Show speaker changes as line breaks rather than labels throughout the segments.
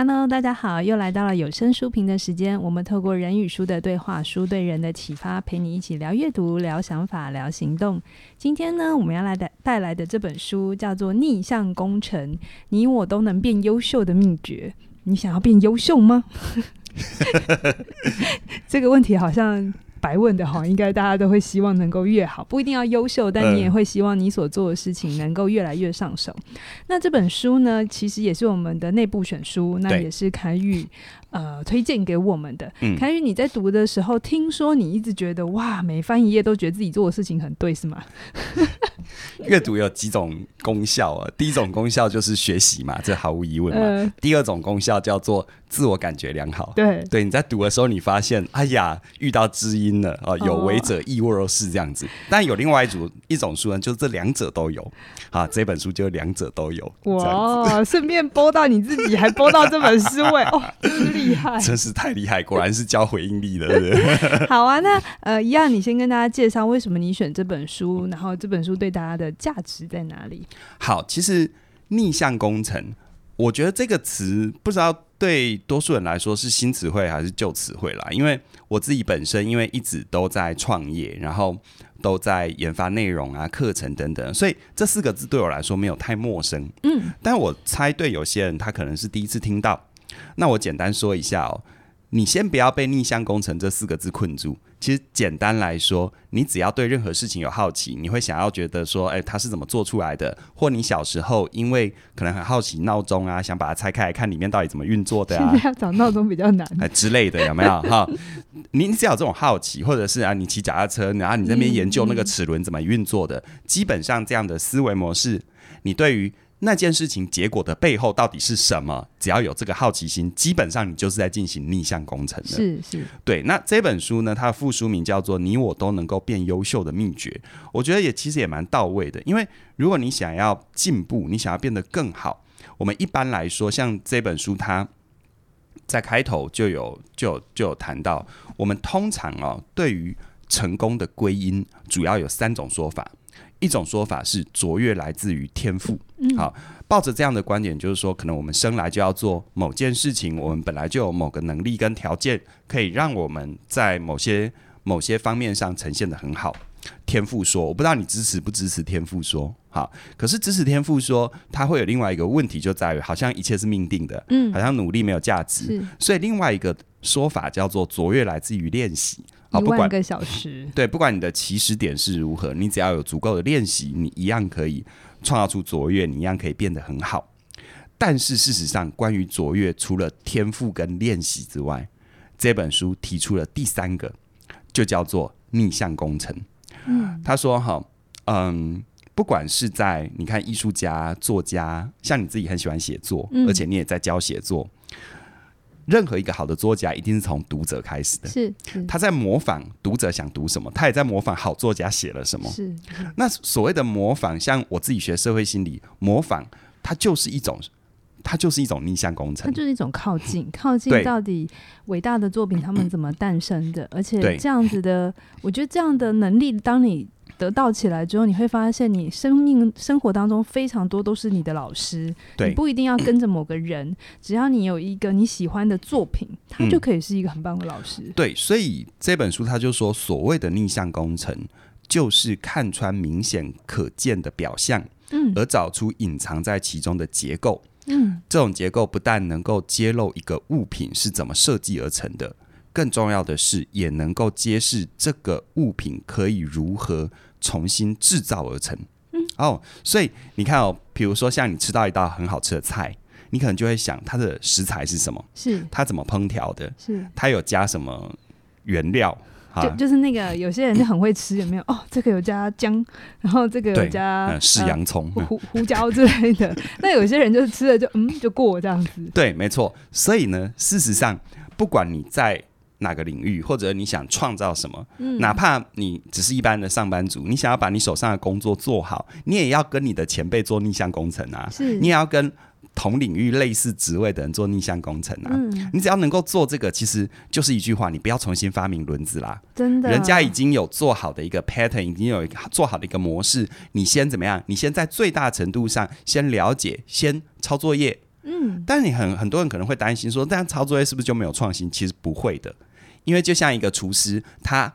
Hello，大家好，又来到了有声书评的时间。我们透过人与书的对话，书对人的启发，陪你一起聊阅读、聊想法、聊行动。今天呢，我们要来带带来的这本书叫做《逆向工程》，你我都能变优秀的秘诀。你想要变优秀吗？这个问题好像。白问的哈，应该大家都会希望能够越好，不一定要优秀，但你也会希望你所做的事情能够越来越上手。嗯、那这本书呢，其实也是我们的内部选书，那也是凯宇呃推荐给我们的。嗯、凯宇，你在读的时候，听说你一直觉得哇，每翻一页都觉得自己做的事情很对，是吗？
阅读有几种功效啊？第一种功效就是学习嘛，这毫无疑问嘛。呃、第二种功效叫做自我感觉良好。
对，
对，你在读的时候，你发现，哎呀，遇到知音了啊，有为者亦若是这样子。哦、但有另外一组一种书呢，就是这两者都有啊。这本书就两者都有。
哇，顺便播到你自己，还播到这本书哎，哦，真厉害，
真是太厉害，果然是教回应力的，对不对？
好啊，那呃，一样，你先跟大家介绍为什么你选这本书，然后这本书对大家的价值在哪里？
好，其实逆向工程，我觉得这个词不知道对多数人来说是新词汇还是旧词汇啦。因为我自己本身因为一直都在创业，然后都在研发内容啊、课程等等，所以这四个字对我来说没有太陌生。嗯，但我猜对有些人他可能是第一次听到。那我简单说一下哦，你先不要被逆向工程这四个字困住。其实简单来说，你只要对任何事情有好奇，你会想要觉得说，哎，它是怎么做出来的？或你小时候因为可能很好奇闹钟啊，想把它拆开来看里面到底怎么运作的啊？
现在要找闹钟比较难，
哎之类的有没有？哈，你只要有这种好奇，或者是啊，你骑脚踏车，然后你在那边研究那个齿轮怎么运作的，基本上这样的思维模式，你对于。那件事情结果的背后到底是什么？只要有这个好奇心，基本上你就是在进行逆向工程的。
是是，
对。那这本书呢，它的副书名叫做《你我都能够变优秀的秘诀》，我觉得也其实也蛮到位的。因为如果你想要进步，你想要变得更好，我们一般来说，像这本书，它在开头就有就有就有谈到，我们通常哦，对于成功的归因，主要有三种说法。一种说法是卓越来自于天赋，好，抱着这样的观点，就是说，可能我们生来就要做某件事情，我们本来就有某个能力跟条件，可以让我们在某些某些方面上呈现的很好。天赋说，我不知道你支持不支持天赋说，好，可是支持天赋说，它会有另外一个问题，就在于好像一切是命定的，嗯，好像努力没有价值，所以另外一个说法叫做卓越来自于练习。
好，不管一万个小时，
对，不管你的起始点是如何，你只要有足够的练习，你一样可以创造出卓越，你一样可以变得很好。但是事实上，关于卓越，除了天赋跟练习之外，这本书提出了第三个，就叫做逆向工程。嗯，他说：“哈，嗯，不管是在你看艺术家、作家，像你自己很喜欢写作，而且你也在教写作。”任何一个好的作家一定是从读者开始的，
是，是。
他在模仿读者想读什么，他也在模仿好作家写了什么。
是，
那所谓的模仿，像我自己学社会心理，模仿它就是一种，它就是一种逆向工程，
它就是一种靠近，靠近到底伟大的作品他们怎么诞生的，而且这样子的，我觉得这样的能力，当你。得到起来之后，你会发现你生命生活当中非常多都是你的老师。对，你不一定要跟着某个人，只要你有一个你喜欢的作品，他就可以是一个很棒的老师。
嗯，对，所以这本书他就说，所谓的逆向工程，就是看穿明显可见的表象，嗯，而找出隐藏在其中的结构。嗯，这种结构不但能够揭露一个物品是怎么设计而成的，更重要的是，也能够揭示这个物品可以如何。重新制造而成，嗯，哦，所以你看哦，比如说像你吃到一道很好吃的菜，你可能就会想它的食材是什么？是它怎么烹调的？是它有加什么原料？
就就是那个有些人就很会吃，有没有？哦，这个有加姜，然后这个有加
是洋葱、
胡胡椒之类的。那有些人就是吃了就嗯就过这样子。
对，没错。所以呢，事实上，不管你在哪个领域，或者你想创造什么，嗯，哪怕你只是一般的上班族，你想要把你手上的工作做好，你也要跟你的前辈做逆向工程啊。是，你也要跟同领域类似职位的人做逆向工程啊。嗯，你只要能够做这个，其实就是一句话，你不要重新发明轮子啦。
真的，
人家已经有做好的一个 pattern，已经有做好的一个模式，你先怎么样？你先在最大程度上先了解，先抄作业。
嗯，
但是你很很多人可能会担心说，这样抄作业是不是就没有创新？其实不会的，因为就像一个厨师，他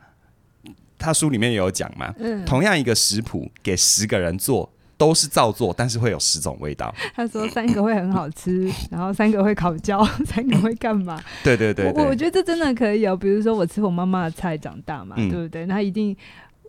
他书里面也有讲嘛，
嗯，
同样一个食谱给十个人做。都是照做，但是会有十种味道。
他说三个会很好吃，然后三个会烤焦，三个会干嘛？
对对对，对，
我我觉得这真的可以哦。比如说我吃我妈妈的菜长大嘛，嗯、对不对？那一定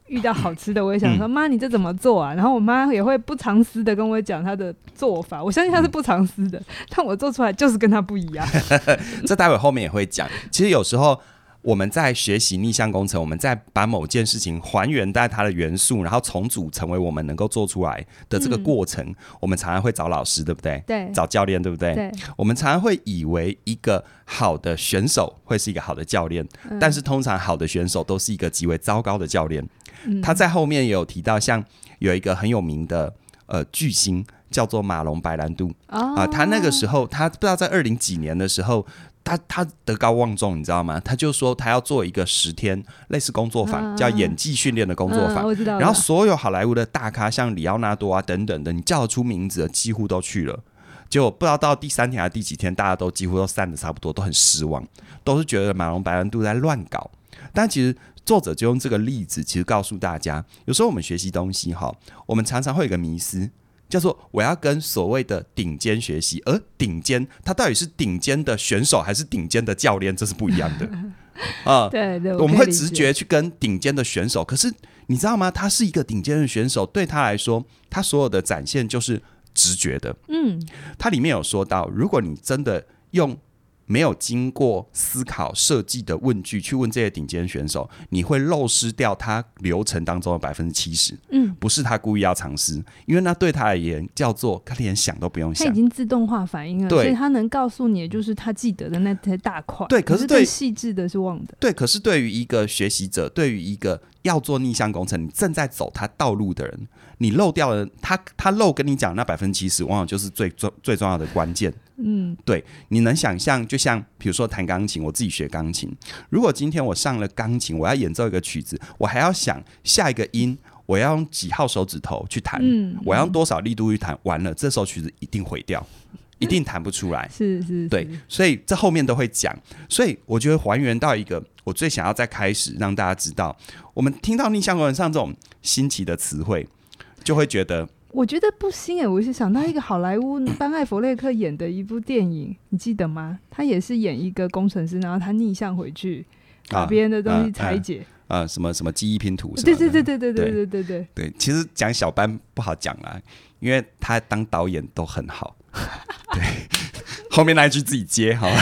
遇到好吃的，我也想说妈、嗯，你这怎么做啊？然后我妈也会不藏私的跟我讲她的做法。我相信她是不藏私的、嗯，但我做出来就是跟她不一样。
这待会后面也会讲。其实有时候。我们在学习逆向工程，我们在把某件事情还原在它的元素，然后重组成为我们能够做出来的这个过程。嗯、我们常常会找老师，对不对？
对，
找教练，对不对？
对。
我们常常会以为一个好的选手会是一个好的教练，嗯、但是通常好的选手都是一个极为糟糕的教练。嗯、他在后面也有提到，像有一个很有名的呃巨星叫做马龙白兰度啊、哦呃，他那个时候他不知道在二零几年的时候。他他德高望重，你知道吗？他就说他要做一个十天类似工作坊，啊、叫演技训练的工作坊。然后所有好莱坞的大咖，像里奥纳多啊等等的，你叫得出名字的几乎都去了。结果不知道到第三天还是第几天，大家都几乎都散的差不多，都很失望，都是觉得马龙白兰度在乱搞。但其实作者就用这个例子，其实告诉大家，有时候我们学习东西哈，我们常常会有一个迷思。叫做我要跟所谓的顶尖学习，而顶尖他到底是顶尖的选手还是顶尖的教练，这是不一样的 啊。
对对，
我们会直觉去跟顶尖的选手，可是你知道吗？他是一个顶尖的选手，对他来说，他所有的展现就是直觉的。嗯，他里面有说到，如果你真的用。没有经过思考设计的问句去问这些顶尖选手，你会漏失掉他流程当中的百分之七十。嗯，不是他故意要尝试，因为那对他而言叫做他连想都不用想，
他已经自动化反应了。对，所以他能告诉你，就是他记得的那些大块。
对，可是对
细致的是忘的。
对，可是对于一个学习者，对于一个要做逆向工程，你正在走他道路的人，你漏掉了他，他漏跟你讲那百分之七十，往往就是最重最重要的关键。嗯，对，你能想象，就像比如说弹钢琴，我自己学钢琴，如果今天我上了钢琴，我要演奏一个曲子，我还要想下一个音，我要用几号手指头去弹，嗯，我要用多少力度去弹，完了，这首曲子一定毁掉，一定弹不出来。
是是，是，
对，所以这后面都会讲，所以我觉得还原到一个我最想要再开始让大家知道，我们听到逆向工程上这种新奇的词汇，就会觉得。
我觉得不新诶，我是想到一个好莱坞班艾弗列克演的一部电影，你记得吗？他也是演一个工程师，然后他逆向回去把别人的东西拆解，
啊，啊，啊，什么什么记忆拼图什么，
对对对对对对对对对
对。其实讲小班不好讲啊，因为他当导演都很好，对。后面那一句自己接好了，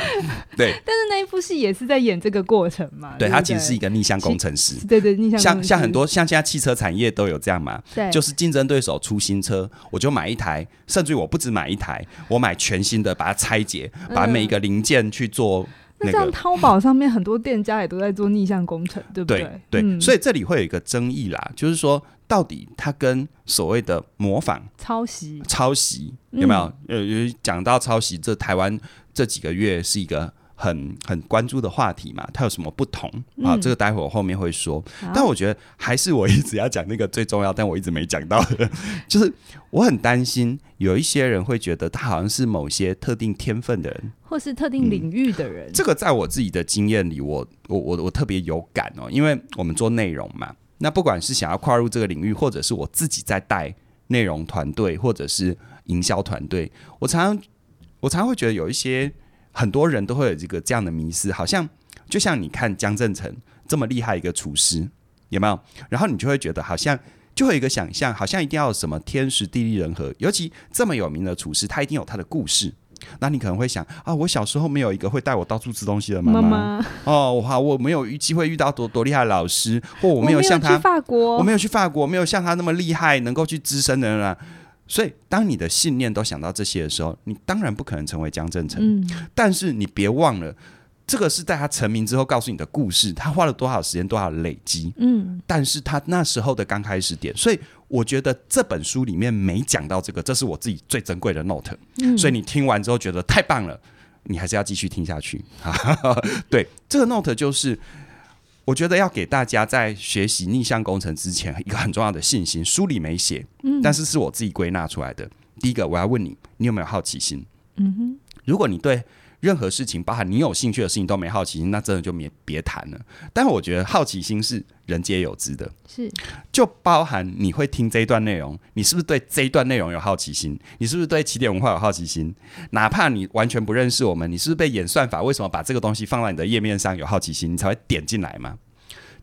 对。
但是那一部戏也是在演这个过程嘛？
对，他其实是一个逆向工程师。
对对，逆向
像像很多像现在汽车产业都有这样嘛？对，就是竞争对手出新车，我就买一台，甚至于我不止买一台，我买全新的，把它拆解，把每一个零件去做。那
像淘宝上面很多店家也都在做逆向工程，对不对？
对，对嗯、所以这里会有一个争议啦，就是说。到底它跟所谓的模仿、
抄袭、
抄袭有没有？呃、嗯，讲到抄袭，这台湾这几个月是一个很很关注的话题嘛？它有什么不同、嗯、啊？这个待会我后面会说。但我觉得还是我一直要讲那个最重要，但我一直没讲到的，就是我很担心有一些人会觉得他好像是某些特定天分的人，
或是特定领域的人。嗯、
这个在我自己的经验里，我我我我特别有感哦，因为我们做内容嘛。那不管是想要跨入这个领域，或者是我自己在带内容团队，或者是营销团队，我常常我常常会觉得有一些很多人都会有这个这样的迷思，好像就像你看江振成这么厉害一个厨师，有没有？然后你就会觉得好像就会有一个想象，好像一定要什么天时地利人和，尤其这么有名的厨师，他一定有他的故事。那你可能会想啊，我小时候没有一个会带我到处吃东西的妈妈哦，好，我没有机会遇到多多厉害的老师，或我没有像他，
我没有去法国，
我没有去法国，没有像他那么厉害，能够去资深的人啊。所以，当你的信念都想到这些的时候，你当然不可能成为江振诚。嗯，但是你别忘了。这个是在他成名之后告诉你的故事，他花了多少时间，多少累积，嗯，但是他那时候的刚开始点，所以我觉得这本书里面没讲到这个，这是我自己最珍贵的 note，嗯，所以你听完之后觉得太棒了，你还是要继续听下去，对，这个 note 就是我觉得要给大家在学习逆向工程之前一个很重要的信心，书里没写，嗯，但是是我自己归纳出来的。第一个，我要问你，你有没有好奇心？
嗯哼，
如果你对任何事情，包含你有兴趣的事情都没好奇心，那真的就别别谈了。但我觉得好奇心是人皆有之的，
是
就包含你会听这一段内容，你是不是对这一段内容有好奇心？你是不是对起点文化有好奇心？哪怕你完全不认识我们，你是不是被演算法为什么把这个东西放在你的页面上有好奇心，你才会点进来嘛？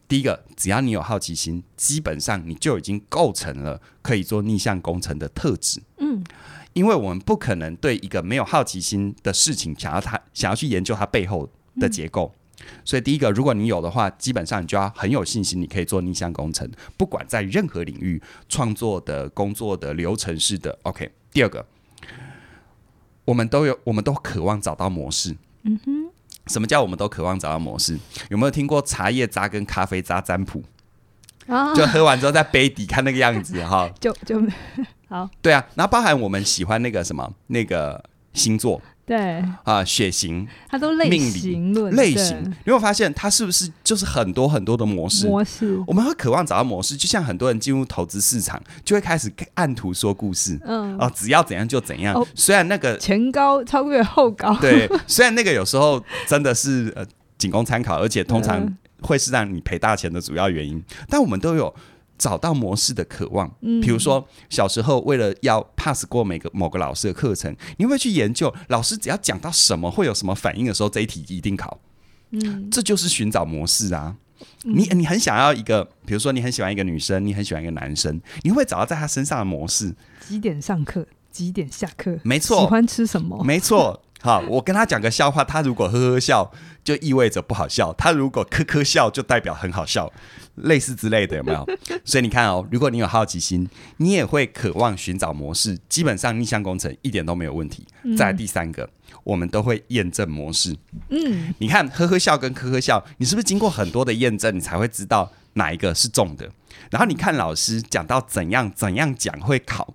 第一个，只要你有好奇心，基本上你就已经构成了可以做逆向工程的特质。嗯。因为我们不可能对一个没有好奇心的事情，想要它想要去研究它背后的结构，嗯、所以第一个，如果你有的话，基本上你就要很有信心，你可以做逆向工程，不管在任何领域，创作的、工作的、流程式的。OK，第二个，我们都有，我们都渴望找到模式。嗯哼，什么叫我们都渴望找到模式？有没有听过茶叶渣跟咖啡渣占卜？啊，就喝完之后在杯底看那个样子哈，
就 就。好，
对啊，然后包含我们喜欢那个什么那个星座，
对。
啊，血型，
它都类型论
类型，你有没有发现它是不是就是很多很多的模式？
模式，
我们会渴望找到模式，就像很多人进入投资市场，就会开始按图说故事，嗯，哦，只要怎样就怎样。哦、虽然那个
前高超越后高，
对，虽然那个有时候真的是呃仅供参考，而且通常会是让你赔大钱的主要原因，嗯、但我们都有。找到模式的渴望，比如说小时候为了要 pass 过每个某个老师的课程，你会去研究老师只要讲到什么会有什么反应的时候，这一题一定考。嗯，这就是寻找模式啊。你你很想要一个，比如说你很喜欢一个女生，你很喜欢一个男生，你会找到在他身上的模式。
几点上课？几点下课？
没错。
喜欢吃什么？
没错。好，我跟他讲个笑话，他如果呵呵笑，就意味着不好笑；他如果咳咳笑，就代表很好笑。类似之类的有没有？所以你看哦，如果你有好奇心，你也会渴望寻找模式。基本上逆向工程一点都没有问题。嗯、再来第三个，我们都会验证模式。嗯，你看呵呵笑跟咳咳笑，你是不是经过很多的验证，你才会知道哪一个是中的？然后你看老师讲到怎样怎样讲会考，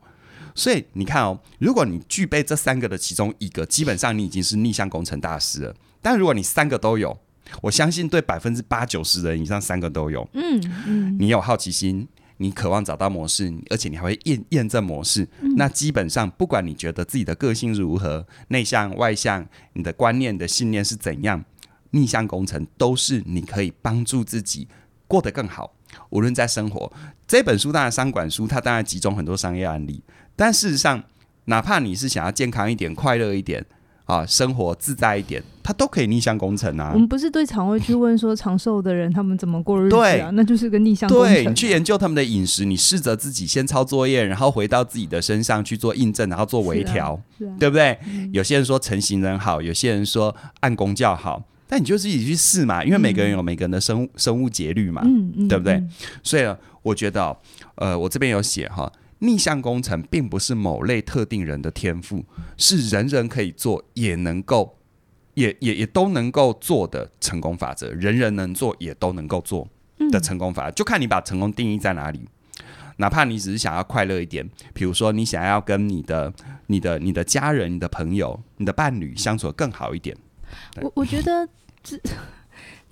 所以你看哦，如果你具备这三个的其中一个，基本上你已经是逆向工程大师了。但如果你三个都有，我相信对百分之八九十人以上，三个都有。嗯嗯，你有好奇心，你渴望找到模式，而且你还会验验证模式。嗯、那基本上，不管你觉得自己的个性如何，内向外向，你的观念的信念是怎样，逆向工程都是你可以帮助自己过得更好。无论在生活，这本书当然商管书，它当然集中很多商业案例，但事实上，哪怕你是想要健康一点、快乐一点。啊，生活自在一点，他都可以逆向工程啊。
我们不是对肠胃去问说长寿的人他们怎么过日子啊？对那就是个逆向工程。
对，你去研究他们的饮食，你试着自己先抄作业，然后回到自己的身上去做印证，然后做微调，啊啊、对不对？嗯、有些人说成型人好，有些人说按工教好，但你就自己去试嘛，因为每个人有每个人的生物生物节律嘛，嗯嗯、对不对？嗯、所以我觉得，呃，我这边有写哈。逆向工程并不是某类特定人的天赋，是人人可以做，也能够，也也也都能够做的成功法则。人人能做，也都能够做的成功法则，就看你把成功定义在哪里。哪怕你只是想要快乐一点，比如说你想要跟你的、你的、你的家人、你的朋友、你的伴侣相处得更好一点。
我我觉得这。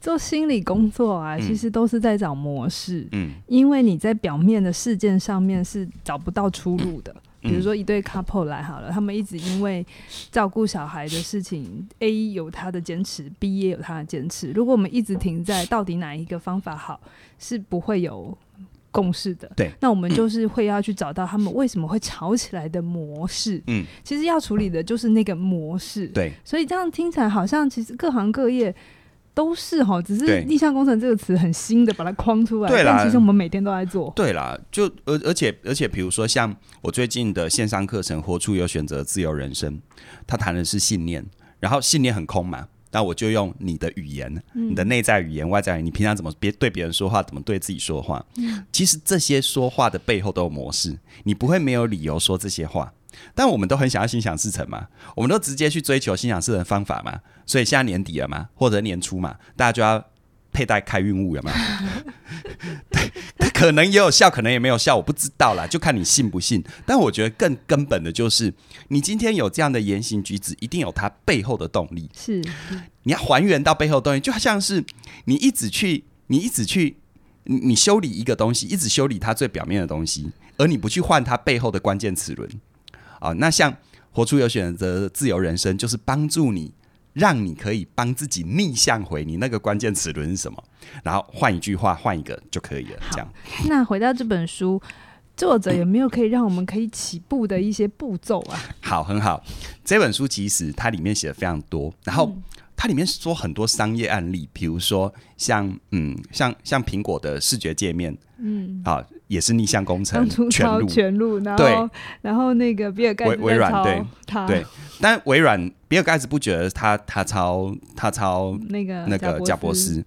做心理工作啊，其实都是在找模式。嗯，因为你在表面的事件上面是找不到出路的。嗯、比如说一对 couple 来好了，他们一直因为照顾小孩的事情，A 有他的坚持，B 也有他的坚持。如果我们一直停在到底哪一个方法好，是不会有共识的。
对，
那我们就是会要去找到他们为什么会吵起来的模式。嗯，其实要处理的就是那个模式。
对，
所以这样听起来好像其实各行各业。都是哈，只是逆向工程这个词很新的，把它框出来。对啦，但其实我们每天都在做。
对啦，就而而且而且，比如说像我最近的线上课程《活出有选择自由人生》，他谈的是信念，然后信念很空嘛，那我就用你的语言，嗯、你的内在语言、外在语言，你平常怎么别对别人说话，怎么对自己说话？嗯、其实这些说话的背后都有模式，你不会没有理由说这些话。但我们都很想要心想事成嘛，我们都直接去追求心想事成的方法嘛，所以现在年底了嘛，或者年初嘛，大家就要佩戴开运物，有没有？对，可能也有效，可能也没有效，我不知道啦，就看你信不信。但我觉得更根本的就是，你今天有这样的言行举止，一定有它背后的动力。
是，
你要还原到背后的动力，就好像是你一直去，你一直去，你修理一个东西，一直修理它最表面的东西，而你不去换它背后的关键齿轮。啊，那像活出有选择的自由人生，就是帮助你，让你可以帮自己逆向回你那个关键齿轮是什么，然后换一句话，换一个就可以了。这样。
那回到这本书，作者有没有可以让我们可以起步的一些步骤啊？
好，很好。这本书其实它里面写的非常多，然后。嗯它里面说很多商业案例，比如说像嗯，像像苹果的视觉界面，嗯，啊，也是逆向工程，全路。
全路，然后
对，
然后那个比尔盖茨
微微软对
他。
对，但微软比尔盖茨不觉得他他抄他抄那个那个贾博斯，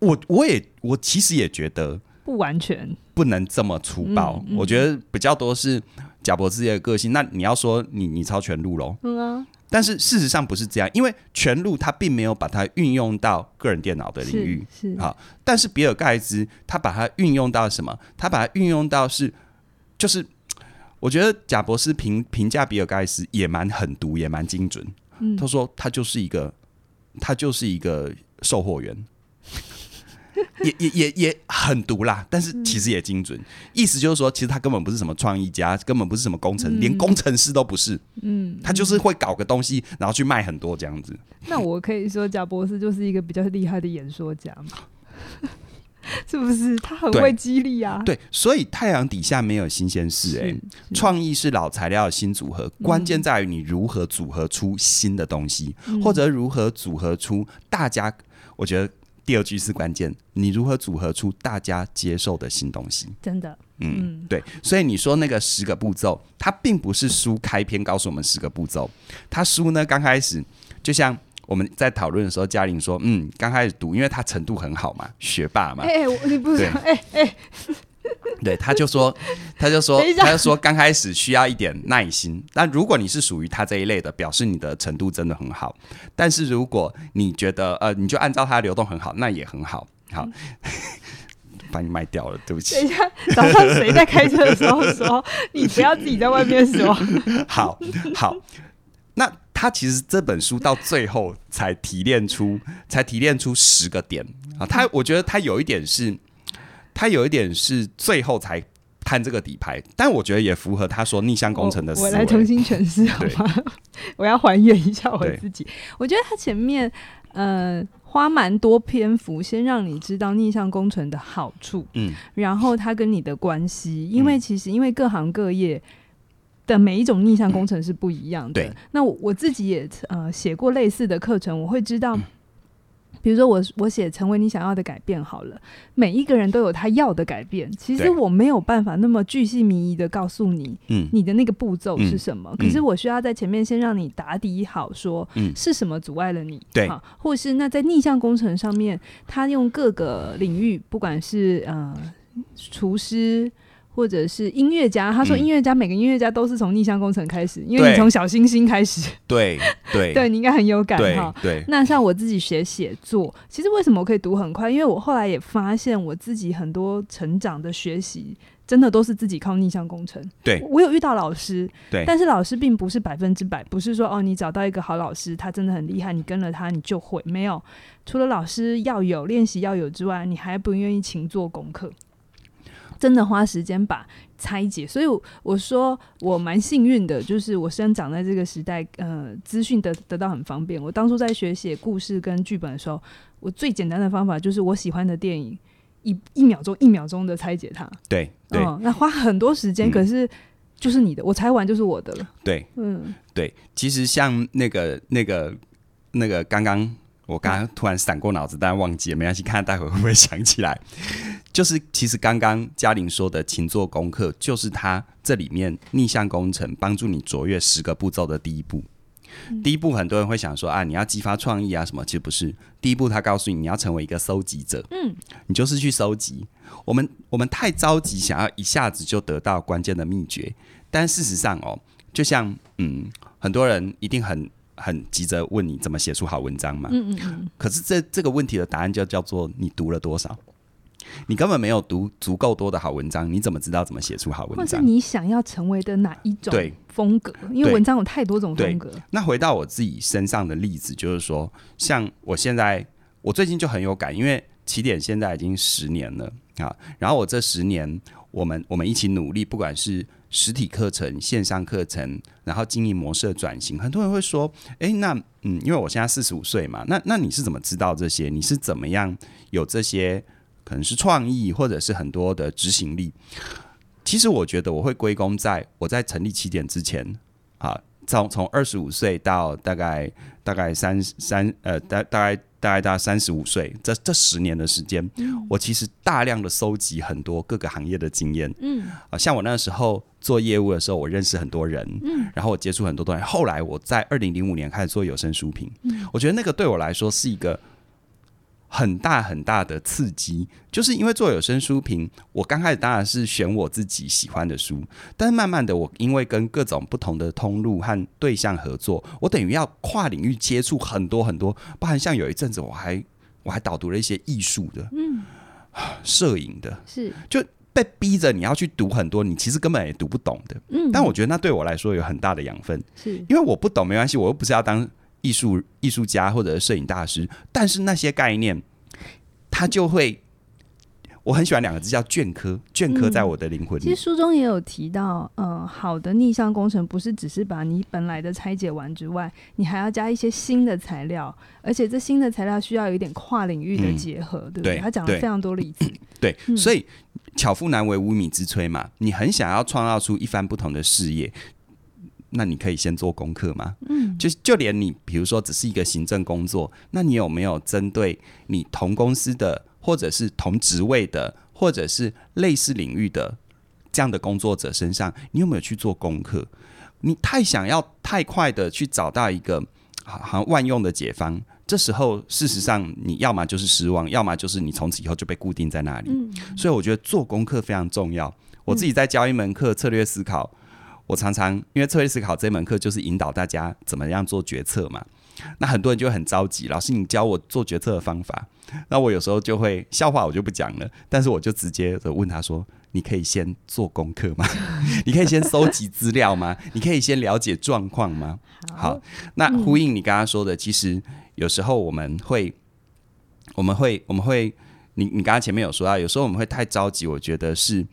我我也我其实也觉得
不完全。
不能这么粗暴，嗯嗯、我觉得比较多是贾伯斯的个性。那你要说你你抄全路喽？嗯啊。但是事实上不是这样，因为全路他并没有把它运用到个人电脑的领域，是好。但是比尔盖茨他把它运用到什么？他把它运用到是，就是我觉得贾伯斯评评价比尔盖茨也蛮狠毒，也蛮精准。嗯，他说他就是一个，他就是一个售货员。也也也也很毒啦，但是其实也精准。嗯、意思就是说，其实他根本不是什么创意家，根本不是什么工程，嗯、连工程师都不是。嗯，他就是会搞个东西，然后去卖很多这样子。
那我可以说，贾博士就是一个比较厉害的演说家吗？是不是？他很会激励啊。
对，所以太阳底下没有新鲜事、欸。哎，创意是老材料的新组合，关键在于你如何组合出新的东西，嗯、或者如何组合出大家。我觉得。第二句是关键，你如何组合出大家接受的新东西？
真的，
嗯，嗯对，所以你说那个十个步骤，它并不是书开篇告诉我们十个步骤，它书呢刚开始就像我们在讨论的时候，嘉玲说，嗯，刚开始读，因为他程度很好嘛，学霸嘛，
哎、欸，你不是，哎哎。
对，他就说，他就说，他就说，刚开始需要一点耐心。但如果你是属于他这一类的，表示你的程度真的很好。但是如果你觉得，呃，你就按照它流动很好，那也很好。好，把你卖掉了，对不起。
等一下，早上谁在开车的时候说，你不要自己在外面说。
好好，那他其实这本书到最后才提炼出，才提炼出十个点啊。他我觉得他有一点是。他有一点是最后才看这个底牌，但我觉得也符合他说逆向工程的思维。
我来重新诠释好吗？我要还原一下我自己。我觉得他前面呃花蛮多篇幅，先让你知道逆向工程的好处，嗯，然后他跟你的关系，因为其实因为各行各业的每一种逆向工程是不一样的。嗯、那我我自己也呃写过类似的课程，我会知道。嗯比如说我我写成为你想要的改变好了，每一个人都有他要的改变。其实我没有办法那么巨细靡遗的告诉你，嗯，你的那个步骤是什么。嗯、可是我需要在前面先让你打底好，说，嗯，是什么阻碍了你，
对，
或是那在逆向工程上面，他用各个领域，不管是呃厨师。或者是音乐家，他说音乐家、嗯、每个音乐家都是从逆向工程开始，因为你从小星星开始，
对对
对，你应该很有感哈。
对，对
那像我自己学写作，其实为什么我可以读很快？因为我后来也发现我自己很多成长的学习，真的都是自己靠逆向工程。
对，
我有遇到老师，
对，
但是老师并不是百分之百，不是说哦，你找到一个好老师，他真的很厉害，你跟了他你就会没有。除了老师要有练习要有之外，你还不愿意勤做功课。真的花时间把拆解，所以我说我蛮幸运的，就是我生长在这个时代，呃，资讯得得到很方便。我当初在学写故事跟剧本的时候，我最简单的方法就是我喜欢的电影，一一 秒钟一秒钟的拆解它。
对对、嗯，
那花很多时间，嗯、可是就是你的，我拆完就是我的了。
对，嗯，对，其实像那个那个那个刚刚。我刚刚突然闪过脑子，但忘记了，没关系，看看待会会不会想起来。就是其实刚刚嘉玲说的勤做功课，就是他这里面逆向工程帮助你卓越十个步骤的第一步。嗯、第一步，很多人会想说啊，你要激发创意啊什么，其实不是。第一步，他告诉你你要成为一个收集者，嗯，你就是去收集。我们我们太着急想要一下子就得到关键的秘诀，但事实上哦，就像嗯，很多人一定很。很急着问你怎么写出好文章嘛？嗯嗯嗯。可是这这个问题的答案就叫做你读了多少？你根本没有读足够多的好文章，你怎么知道怎么写出好文章？或是
你想要成为的哪一种风格？因为文章有太多种风格。
那回到我自己身上的例子，就是说，像我现在，我最近就很有感，因为起点现在已经十年了啊。然后我这十年，我们我们一起努力，不管是实体课程、线上课程，然后经营模式的转型，很多人会说：“诶，那嗯，因为我现在四十五岁嘛，那那你是怎么知道这些？你是怎么样有这些可能是创意，或者是很多的执行力？”其实我觉得我会归功在我在成立起点之前啊，从从二十五岁到大概大概三三呃大大概。大概大概三十五岁，这这十年的时间，嗯，我其实大量的搜集很多各个行业的经验，嗯，啊，像我那时候做业务的时候，我认识很多人，嗯，然后我接触很多东西。后来我在二零零五年开始做有声书评，嗯，我觉得那个对我来说是一个。很大很大的刺激，就是因为做有声书评，我刚开始当然是选我自己喜欢的书，但是慢慢的，我因为跟各种不同的通路和对象合作，我等于要跨领域接触很多很多，包含像有一阵子我还我还导读了一些艺术的，嗯，摄影的，是。就被逼着你要去读很多你其实根本也读不懂的，嗯，但我觉得那对我来说有很大的养分，是。因为我不懂没关系，我又不是要当。艺术艺术家或者摄影大师，但是那些概念，他就会，我很喜欢两个字叫镌刻，镌刻在我的灵魂里。
其实书中也有提到，呃，好的逆向工程不是只是把你本来的拆解完之外，你还要加一些新的材料，而且这新的材料需要有一点跨领域的结合，嗯、对不对？他讲了非常多例子。
对，嗯、所以巧妇难为无米之炊嘛，你很想要创造出一番不同的事业。那你可以先做功课吗？嗯，就就连你，比如说只是一个行政工作，那你有没有针对你同公司的，或者是同职位的，或者是类似领域的这样的工作者身上，你有没有去做功课？你太想要太快的去找到一个好像万用的解方，这时候事实上你要么就是失望，要么就是你从此以后就被固定在那里。嗯，所以我觉得做功课非常重要。我自己在教一门课策略思考。我常常因为策略思考这门课就是引导大家怎么样做决策嘛，那很多人就很着急，老师你教我做决策的方法，那我有时候就会笑话我就不讲了，但是我就直接的问他说：你可以先做功课吗？你可以先搜集资料吗？你可以先了解状况吗？好，那呼应你刚刚说的，其实有时候我们会，我们会，我们会，你你刚刚前面有说到，有时候我们会太着急，我觉得是。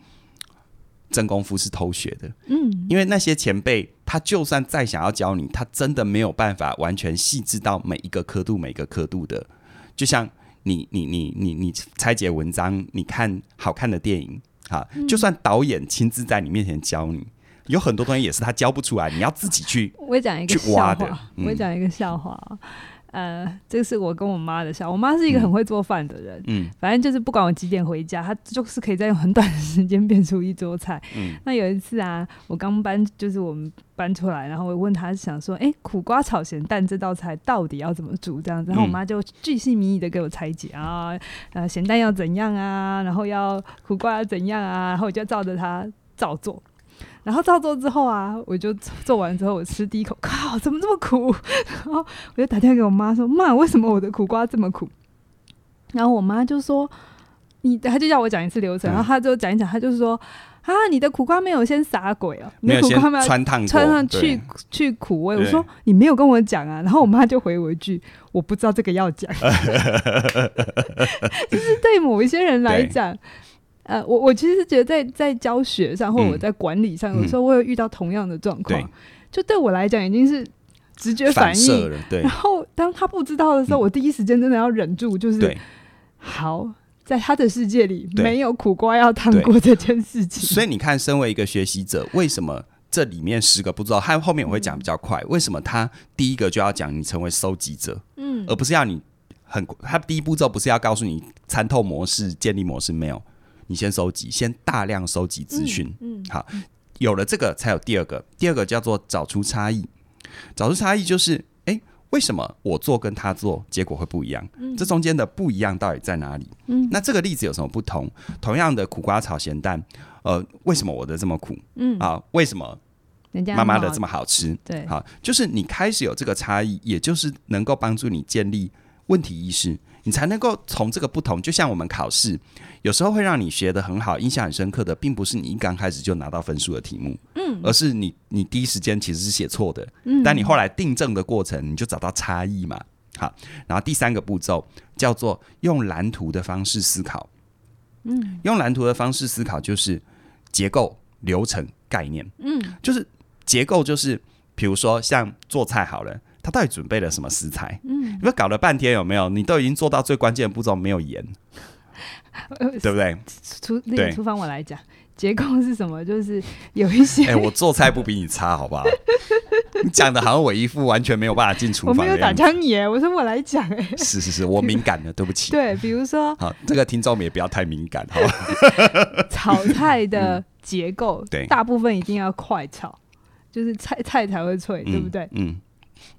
真功夫是偷学的，嗯，因为那些前辈，他就算再想要教你，他真的没有办法完全细致到每一个刻度、每个刻度的。就像你、你、你、你、你拆解文章，你看好看的电影，哈，就算导演亲自在你面前教你，有很多东西也是他教不出来，你要自己去。
我讲一个笑话，我讲一个笑话。呃，这个是我跟我妈的笑。我妈是一个很会做饭的人，嗯，反正就是不管我几点回家，她就是可以在用很短的时间变出一桌菜。嗯，那有一次啊，我刚搬，就是我们搬出来，然后我问她，想说，哎，苦瓜炒咸蛋这道菜到底要怎么煮？这样子，然后我妈就巨细靡遗的给我拆解啊，呃，咸蛋要怎样啊，然后要苦瓜要怎样啊，然后我就照着她照做。然后照做之后啊，我就做完之后，我吃第一口，靠，怎么这么苦？然后我就打电话给我妈说：“妈，为什么我的苦瓜这么苦？”然后我妈就说：“你，她就叫我讲一次流程。”然后她就讲一讲，她就是说：“啊，你的苦瓜没有先洒鬼哦，你的苦瓜没有
穿烫，
穿上去去苦味。”我说：“你没有跟我讲啊。”然后我妈就回我一句：“我不知道这个要讲。”就是对某一些人来讲。呃，我我其实是觉得在在教学上，或者我在管理上，嗯、有时候我会遇到同样的状况，嗯、就对我来讲已经是直觉反应。对。然后当他不知道的时候，嗯、我第一时间真的要忍住，就是对好，在他的世界里没有苦瓜要烫过这件事情。
所以你看，身为一个学习者，为什么这里面十个不知道，他后面我会讲比较快。嗯、为什么他第一个就要讲你成为收集者，嗯，而不是要你很他第一步骤不是要告诉你参透模式、建立模式没有。你先收集，先大量收集资讯，嗯，嗯，好，有了这个才有第二个，第二个叫做找出差异。找出差异就是，诶，为什么我做跟他做结果会不一样？嗯，这中间的不一样到底在哪里？嗯，那这个例子有什么不同？同样的苦瓜炒咸蛋，呃，为什么我的这么苦？嗯，啊，为什么妈妈的这么好吃？对，好，就是你开始有这个差异，也就是能够帮助你建立问题意识。你才能够从这个不同，就像我们考试，有时候会让你学的很好、印象很深刻的，并不是你一刚开始就拿到分数的题目，嗯，而是你你第一时间其实是写错的，嗯，但你后来订正的过程，你就找到差异嘛，好，然后第三个步骤叫做用蓝图的方式思考，嗯，用蓝图的方式思考就是结构、流程概念。
嗯，
就是结构，就是比如说像做菜好了，他到底准备了什么食材？
嗯，
你不搞了半天有没有？你都已经做到最关键的步骤，没有盐，
呃、
对不对？
厨那个厨房我来讲。结构是什么？就是有一些，
哎、欸，我做菜不比你差，好不好？你讲的好像我一副完全没有办法进厨房。
我没有打枪你，哎，我说我来讲，哎，
是是是，我敏感了，对不起。
对，比如说，
好，这个听众们也不要太敏感，好吧？
炒菜的结构，
嗯、对，
大部分一定要快炒，就是菜菜才会脆，
嗯、
对不对？
嗯。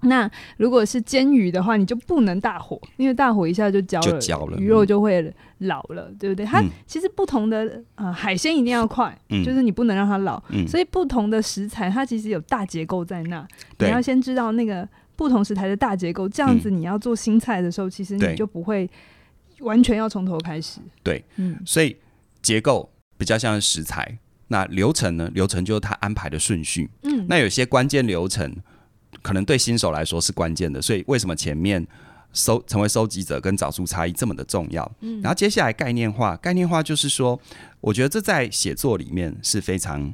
那如果是煎鱼的话，你就不能大火，因为大火一下就焦了，
焦了，
鱼肉就会老了，嗯、对不对？它其实不同的啊、呃，海鲜一定要快，嗯、就是你不能让它老，嗯、所以不同的食材它其实有大结构在那，你要先知道那个不同食材的大结构，这样子你要做新菜的时候，嗯、其实你就不会完全要从头开始。
对，嗯，所以结构比较像是食材，那流程呢？流程就是它安排的顺序，嗯，那有些关键流程。可能对新手来说是关键的，所以为什么前面收成为收集者跟找出差异这么的重要？嗯，然后接下来概念化，概念化就是说，我觉得这在写作里面是非常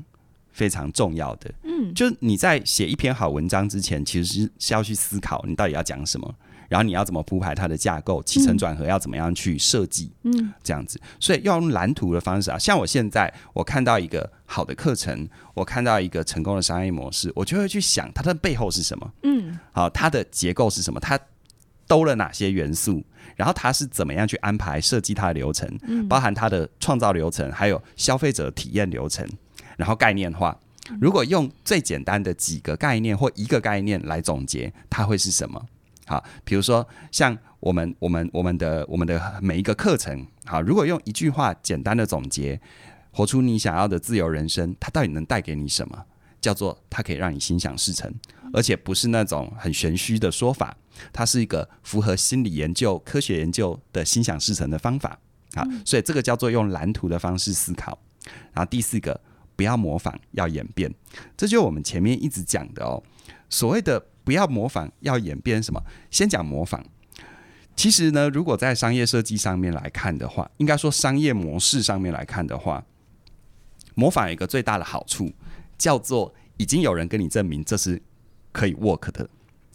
非常重要的。嗯，就你在写一篇好文章之前，其实是是要去思考你到底要讲什么。然后你要怎么铺排它的架构，起承转合要怎么样去设计？嗯，这样子，所以要用蓝图的方式啊。像我现在，我看到一个好的课程，我看到一个成功的商业模式，我就会去想它的背后是什么？嗯，好，它的结构是什么？它兜了哪些元素？然后它是怎么样去安排设计它的流程？嗯，包含它的创造流程，还有消费者体验流程，然后概念化。如果用最简单的几个概念或一个概念来总结，它会是什么？好，比如说像我们、我们、我们的、我们的每一个课程，好，如果用一句话简单的总结，活出你想要的自由人生，它到底能带给你什么？叫做它可以让你心想事成，而且不是那种很玄虚的说法，它是一个符合心理研究、科学研究的心想事成的方法。好，所以这个叫做用蓝图的方式思考。然后第四个，不要模仿，要演变，这就是我们前面一直讲的哦，所谓的。不要模仿，要演变什么？先讲模仿。其实呢，如果在商业设计上面来看的话，应该说商业模式上面来看的话，模仿有一个最大的好处，叫做已经有人跟你证明这是可以 work 的。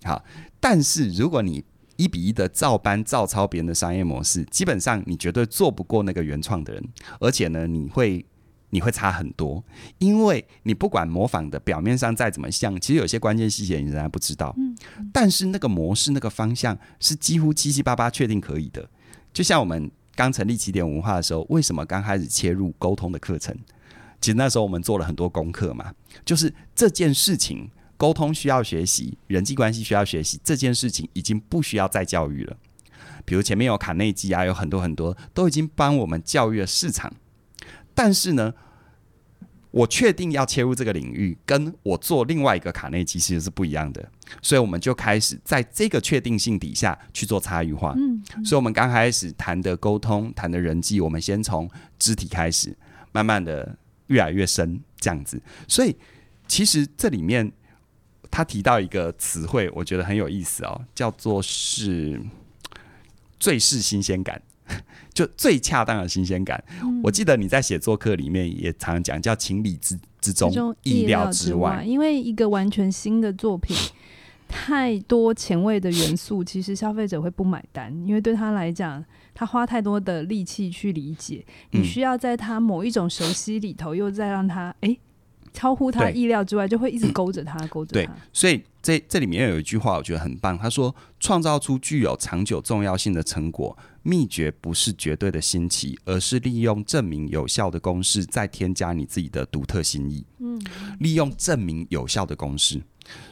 好，但是如果你一比一的照搬照抄别人的商业模式，基本上你绝对做不过那个原创的人，而且呢，你会。你会差很多，因为你不管模仿的表面上再怎么像，其实有些关键细节你仍然不知道。嗯，但是那个模式、那个方向是几乎七七八八确定可以的。就像我们刚成立起点文化的时候，为什么刚开始切入沟通的课程？其实那时候我们做了很多功课嘛，就是这件事情沟通需要学习，人际关系需要学习，这件事情已经不需要再教育了。比如前面有卡内基啊，有很多很多都已经帮我们教育了市场。但是呢，我确定要切入这个领域，跟我做另外一个卡内基其实是不一样的，所以我们就开始在这个确定性底下去做差异化。嗯，嗯，所以我们刚开始谈的沟通、谈的人际，我们先从肢体开始，慢慢的越来越深，这样子。所以其实这里面他提到一个词汇，我觉得很有意思哦，叫做是最是新鲜感。就最恰当的新鲜感，嗯、我记得你在写作课里面也常讲，叫情理之之中，意料之外。
因为一个完全新的作品，太多前卫的元素，其实消费者会不买单，因为对他来讲，他花太多的力气去理解，你需要在他某一种熟悉里头，又再让他哎、欸、超乎他意料之外，就会一直勾着他，勾着他。
对，所以这这里面有一句话，我觉得很棒，他说：“创造出具有长久重要性的成果。”秘诀不是绝对的新奇，而是利用证明有效的公式，再添加你自己的独特心意。嗯，利用证明有效的公式，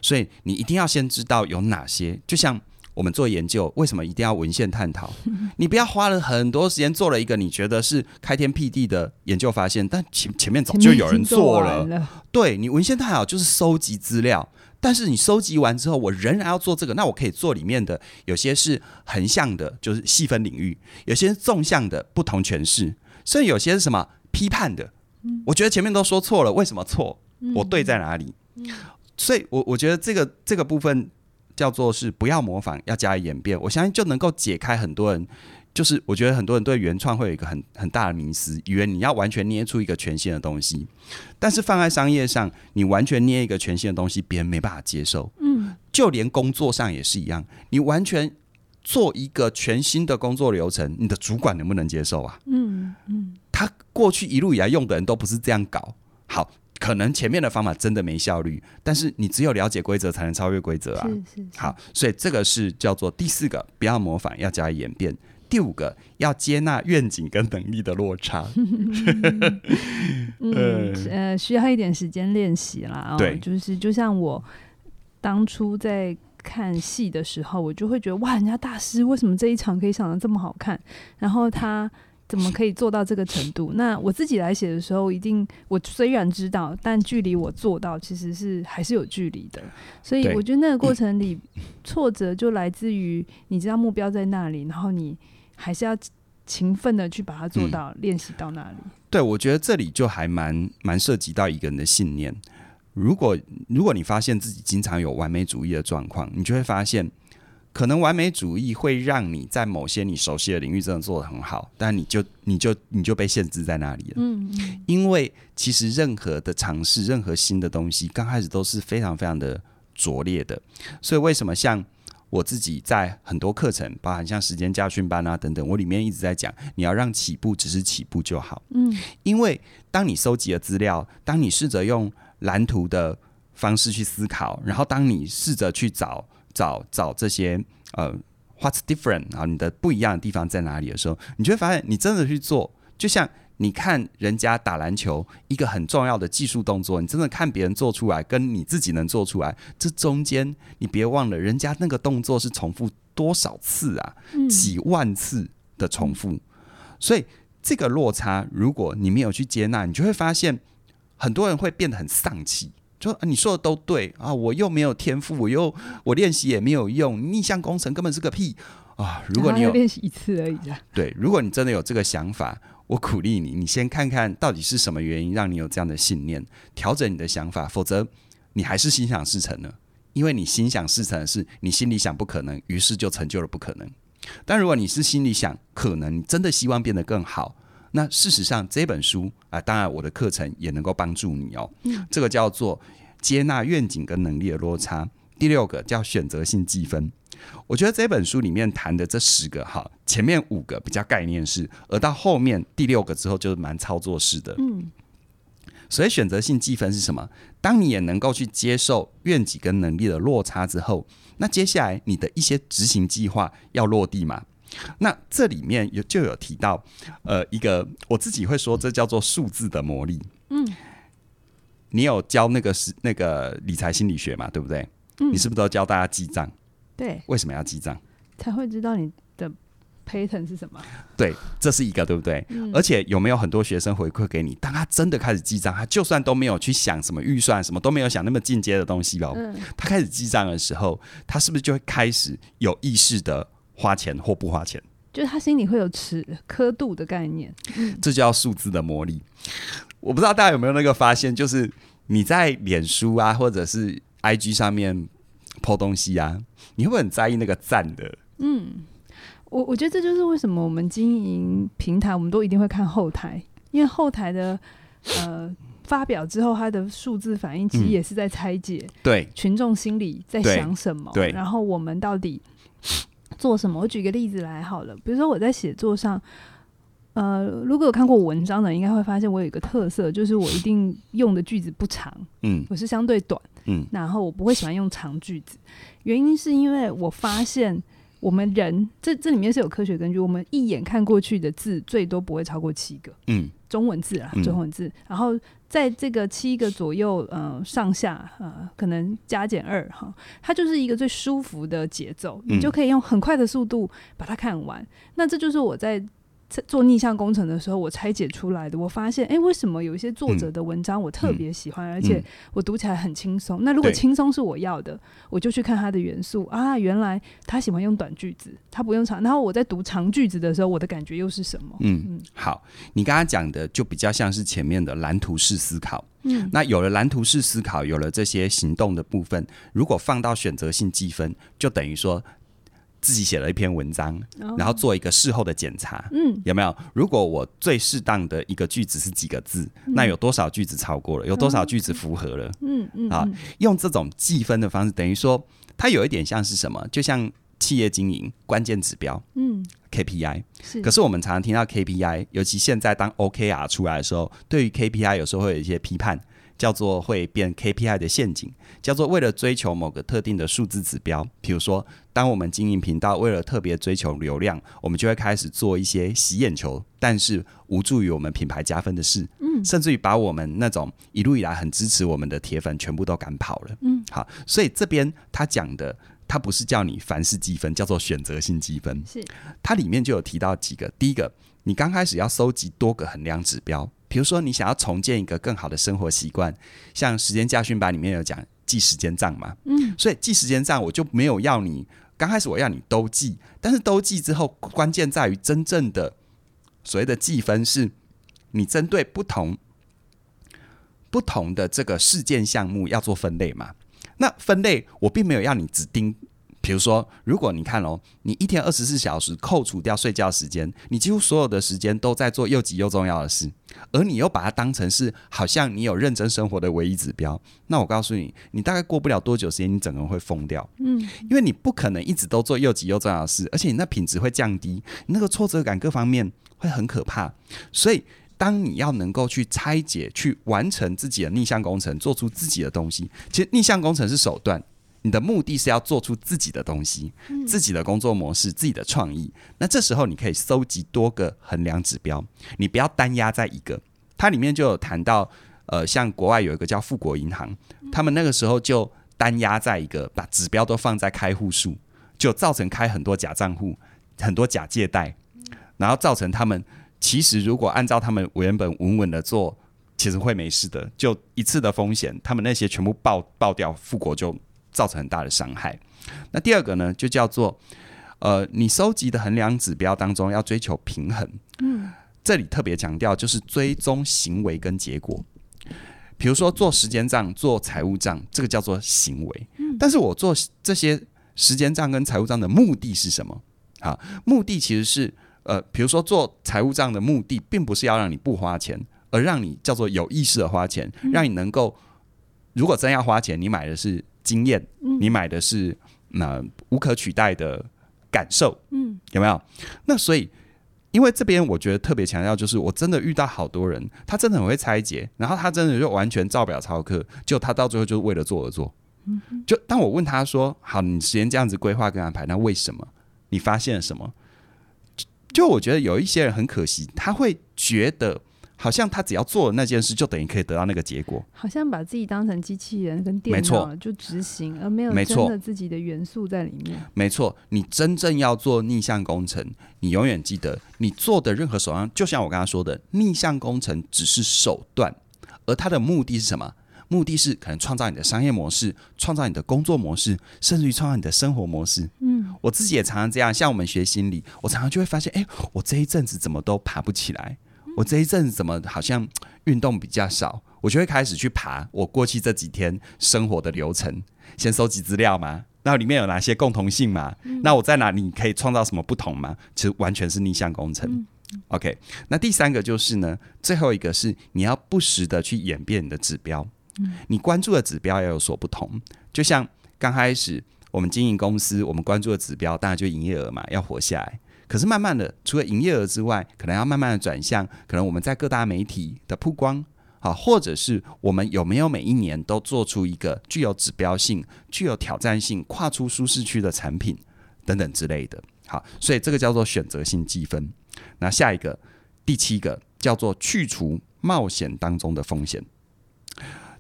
所以你一定要先知道有哪些。就像我们做研究，为什么一定要文献探讨？你不要花了很多时间做了一个你觉得是开天辟地的研究发现，但前前面早就有人做了。了对，你文献探讨就是收集资料。但是你收集完之后，我仍然要做这个，那我可以做里面的有些是横向的，就是细分领域；有些是纵向的，不同诠释；甚至有些是什么批判的。我觉得前面都说错了，为什么错？我对在哪里？所以我我觉得这个这个部分叫做是不要模仿，要加以演变。我相信就能够解开很多人就是我觉得很多人对原创会有一个很很大的迷思，以为你要完全捏出一个全新的东西，但是放在商业上，你完全捏一个全新的东西，别人没办法接受。嗯，就连工作上也是一样，你完全做一个全新的工作流程，你的主管能不能接受啊？嗯嗯，他过去一路以来用的人都不是这样搞，好。可能前面的方法真的没效率，但是你只有了解规则，才能超越规则啊。是是是。好，所以这个是叫做第四个，不要模仿，要加以演变。第五个，要接纳愿景跟能力的落差。
嗯 呃，需要一点时间练习啦。对、哦，就是就像我当初在看戏的时候，我就会觉得哇，人家大师为什么这一场可以想得这么好看？然后他。怎么可以做到这个程度？那我自己来写的时候，一定我虽然知道，但距离我做到其实是还是有距离的。所以我觉得那个过程里挫折就来自于你知道目标在那里，然后你还是要勤奋的去把它做到，练习到那里。
对，我觉得这里就还蛮蛮涉及到一个人的信念。如果如果你发现自己经常有完美主义的状况，你就会发现。可能完美主义会让你在某些你熟悉的领域真的做得很好，但你就你就你就被限制在那里了。嗯，因为其实任何的尝试，任何新的东西，刚开始都是非常非常的拙劣的。所以为什么像我自己在很多课程，包含像时间家训班啊等等，我里面一直在讲，你要让起步只是起步就好。嗯，因为当你收集了资料，当你试着用蓝图的方式去思考，然后当你试着去找。找找这些呃，what's different 啊？你的不一样的地方在哪里的时候，你就会发现，你真的去做，就像你看人家打篮球，一个很重要的技术动作，你真的看别人做出来，跟你自己能做出来，这中间你别忘了，人家那个动作是重复多少次啊？几万次的重复，所以这个落差，如果你没有去接纳，你就会发现，很多人会变得很丧气。就你说的都对啊，我又没有天赋，我又我练习也没有用，逆向工程根本是个屁啊！如果你有
练习一次而已，
对，如果你真的有这个想法，我鼓励你，你先看看到底是什么原因让你有这样的信念，调整你的想法，否则你还是心想事成了，因为你心想事成的是你心里想不可能，于是就成就了不可能。但如果你是心里想可能，你真的希望变得更好。那事实上，这本书啊，当然我的课程也能够帮助你哦。嗯，这个叫做接纳愿景跟能力的落差。第六个叫选择性积分。我觉得这本书里面谈的这十个哈，前面五个比较概念式，而到后面第六个之后就是蛮操作式的。嗯，所以选择性积分是什么？当你也能够去接受愿景跟能力的落差之后，那接下来你的一些执行计划要落地嘛？那这里面有就有提到，呃，一个我自己会说，这叫做数字的魔力。嗯，你有教那个是那个理财心理学嘛？对不对？嗯，你是不是都教大家记账？
对，
为什么要记账？
才会知道你的 pattern 是什么？
对，这是一个，对不对？嗯，而且有没有很多学生回馈给你？当他真的开始记账，他就算都没有去想什么预算，什么都没有想那么进阶的东西哦。嗯，他开始记账的时候，他是不是就会开始有意识的？花钱或不花钱，
就是他心里会有尺刻度的概念，
嗯，这叫数字的魔力。我不知道大家有没有那个发现，就是你在脸书啊，或者是 IG 上面 po 东西啊，你会不会很在意那个赞的？
嗯，我我觉得这就是为什么我们经营平台，我们都一定会看后台，因为后台的呃发表之后，它的数字反应其实也是在拆解，嗯，对。群众心里在想什么，对，然后我们到底。做什么？我举个例子来好了，比如说我在写作上，呃，如果有看过文章的，应该会发现我有一个特色，就是我一定用的句子不长，嗯，我是相对短，嗯，然后我不会喜欢用长句子，原因是因为我发现我们人这这里面是有科学根据，我们一眼看过去的字最多不会超过七个，嗯，中文字啊，中文字，然后。在这个七个左右，呃，上下，呃，可能加减二哈，它就是一个最舒服的节奏，你就可以用很快的速度把它看完。嗯、那这就是我在。做逆向工程的时候，我拆解出来的，我发现，哎、欸，为什么有一些作者的文章我特别喜欢，嗯、而且我读起来很轻松？嗯、那如果轻松是我要的，我就去看他的元素啊，原来他喜欢用短句子，他不用长。然后我在读长句子的时候，我的感觉又是什么？嗯嗯，
好，你刚刚讲的就比较像是前面的蓝图式思考。嗯，那有了蓝图式思考，有了这些行动的部分，如果放到选择性积分，就等于说。自己写了一篇文章，
哦、
然后做一个事后的检查，
嗯，
有没有？如果我最适当的一个句子是几个字，嗯、那有多少句子超过了？有多少句子符合了？
嗯嗯，
啊，用这种计分的方式，等于说它有一点像是什么？就像企业经营关键指标，嗯，KPI 是。可是我们常常听到 KPI，尤其现在当 OKR 出来的时候，对于 KPI 有时候会有一些批判。叫做会变 KPI 的陷阱，叫做为了追求某个特定的数字指标，比如说，当我们经营频道为了特别追求流量，我们就会开始做一些洗眼球，但是无助于我们品牌加分的事，嗯，甚至于把我们那种一路以来很支持我们的铁粉全部都赶跑了，嗯，好，所以这边他讲的，他不是叫你凡事积分，叫做选择性积分，是，它里面就有提到几个，第一个，你刚开始要收集多个衡量指标。比如说，你想要重建一个更好的生活习惯，像时间驾训班里面有讲记时间账嘛，嗯，所以记时间账我就没有要你刚开始我要你都记，但是都记之后，关键在于真正的所谓的记分是，你针对不同不同的这个事件项目要做分类嘛，那分类我并没有要你指定。比如说，如果你看哦，你一天二十四小时扣除掉睡觉时间，你几乎所有的时间都在做又急又重要的事，而你又把它当成是好像你有认真生活的唯一指标，那我告诉你，你大概过不了多久时间，你整个人会疯掉。嗯，因为你不可能一直都做又急又重要的事，而且你那品质会降低，那个挫折感各方面会很可怕。所以，当你要能够去拆解、去完成自己的逆向工程，做出自己的东西，其实逆向工程是手段。你的目的是要做出自己的东西，自己的工作模式，自己的创意。那这时候你可以搜集多个衡量指标，你不要单压在一个。它里面就有谈到，呃，像国外有一个叫富国银行，他们那个时候就单压在一个，把指标都放在开户数，就造成开很多假账户，很多假借贷，然后造成他们其实如果按照他们原本稳稳的做，其实会没事的。就一次的风险，他们那些全部爆爆掉，富国就。造成很大的伤害。那第二个呢，就叫做呃，你收集的衡量指标当中要追求平衡。嗯，这里特别强调就是追踪行为跟结果。比如说做时间账、做财务账，这个叫做行为。但是我做这些时间账跟财务账的目的是什么？啊，目的其实是呃，比如说做财务账的目的，并不是要让你不花钱，而让你叫做有意识的花钱，让你能够如果真要花钱，你买的是。经验，你买的是那、呃、无可取代的感受，嗯，有没有？那所以，因为这边我觉得特别强调，就是我真的遇到好多人，他真的很会拆解，然后他真的就完全照表操课，就他到最后就是为了做而做。嗯，就当我问他说：“好，你时间这样子规划跟安排，那为什么？你发现了什么？”就，就我觉得有一些人很可惜，他会觉得。好像他只要做了那件事，就等于可以得到那个结果。
好像把自己当成机器人跟电脑就执行，而没有真的自己的元素在里面。
没错，你真正要做逆向工程，你永远记得，你做的任何手段，就像我刚刚说的，逆向工程只是手段，而它的目的是什么？目的是可能创造你的商业模式，创造你的工作模式，甚至于创造你的生活模式。嗯，我自己也常常这样。像我们学心理，我常常就会发现，哎，我这一阵子怎么都爬不起来。我这一阵子怎么好像 运动比较少，我就会开始去爬我过去这几天生活的流程，先收集资料嘛，那里面有哪些共同性嘛？嗯、那我在哪里可以创造什么不同嘛？其实完全是逆向工程。嗯、OK，那第三个就是呢，最后一个是你要不时的去演变你的指标，嗯、你关注的指标要有所不同。就像刚开始我们经营公司，我们关注的指标当然就营业额嘛，要活下来。可是慢慢的，除了营业额之外，可能要慢慢的转向，可能我们在各大媒体的曝光，啊，或者是我们有没有每一年都做出一个具有指标性、具有挑战性、跨出舒适区的产品等等之类的。好，所以这个叫做选择性积分。那下一个第七个叫做去除冒险当中的风险。